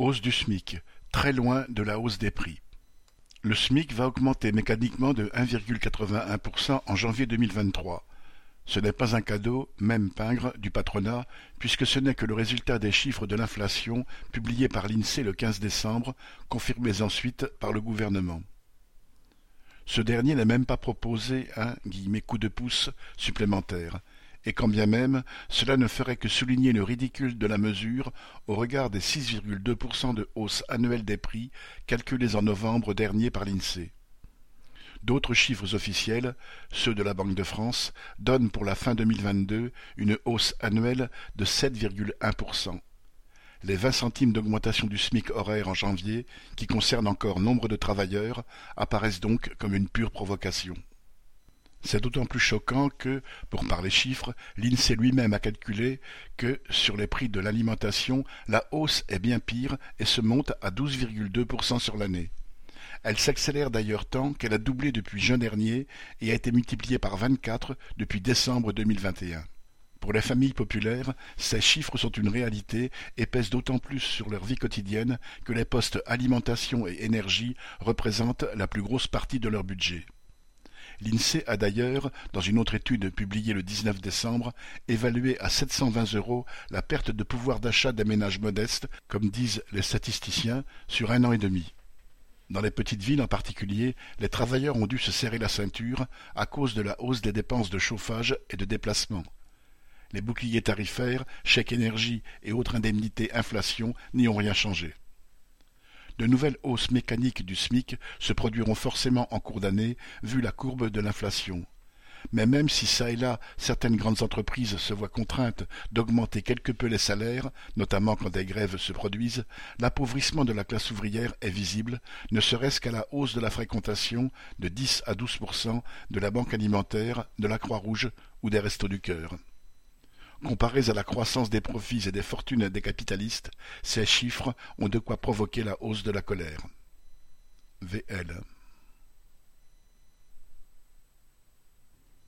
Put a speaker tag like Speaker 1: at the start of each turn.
Speaker 1: Hausse du SMIC, très loin de la hausse des prix. Le SMIC va augmenter mécaniquement de 1,81% en janvier 2023. Ce n'est pas un cadeau, même pingre, du patronat, puisque ce n'est que le résultat des chiffres de l'inflation publiés par l'INSEE le 15 décembre, confirmés ensuite par le gouvernement. Ce dernier n'a même pas proposé un « coup de pouce » supplémentaire, et quand bien même cela ne ferait que souligner le ridicule de la mesure au regard des 6,2% de hausse annuelle des prix calculés en novembre dernier par l'INSEE. D'autres chiffres officiels, ceux de la Banque de France, donnent pour la fin 2022 une hausse annuelle de 7,1%. Les 20 centimes d'augmentation du SMIC horaire en janvier, qui concernent encore nombre de travailleurs, apparaissent donc comme une pure provocation. C'est d'autant plus choquant que, pour parler chiffres, l'INSEE lui-même a calculé que, sur les prix de l'alimentation, la hausse est bien pire et se monte à 12,2% sur l'année. Elle s'accélère d'ailleurs tant qu'elle a doublé depuis juin dernier et a été multipliée par vingt-quatre depuis décembre 2021. Pour les familles populaires, ces chiffres sont une réalité et pèsent d'autant plus sur leur vie quotidienne que les postes alimentation et énergie représentent la plus grosse partie de leur budget. L'INSEE a d'ailleurs, dans une autre étude publiée le 19 décembre, évalué à 720 euros la perte de pouvoir d'achat des ménages modestes, comme disent les statisticiens, sur un an et demi. Dans les petites villes en particulier, les travailleurs ont dû se serrer la ceinture à cause de la hausse des dépenses de chauffage et de déplacement. Les boucliers tarifaires, chèques énergie et autres indemnités inflation n'y ont rien changé. De nouvelles hausses mécaniques du SMIC se produiront forcément en cours d'année, vu la courbe de l'inflation. Mais même si ça et là certaines grandes entreprises se voient contraintes d'augmenter quelque peu les salaires, notamment quand des grèves se produisent, l'appauvrissement de la classe ouvrière est visible, ne serait-ce qu'à la hausse de la fréquentation de 10 à 12% de la banque alimentaire, de la Croix-Rouge ou des Restos du Cœur. Comparés à la croissance des profits et des fortunes des capitalistes, ces chiffres ont de quoi provoquer la hausse de la colère. VL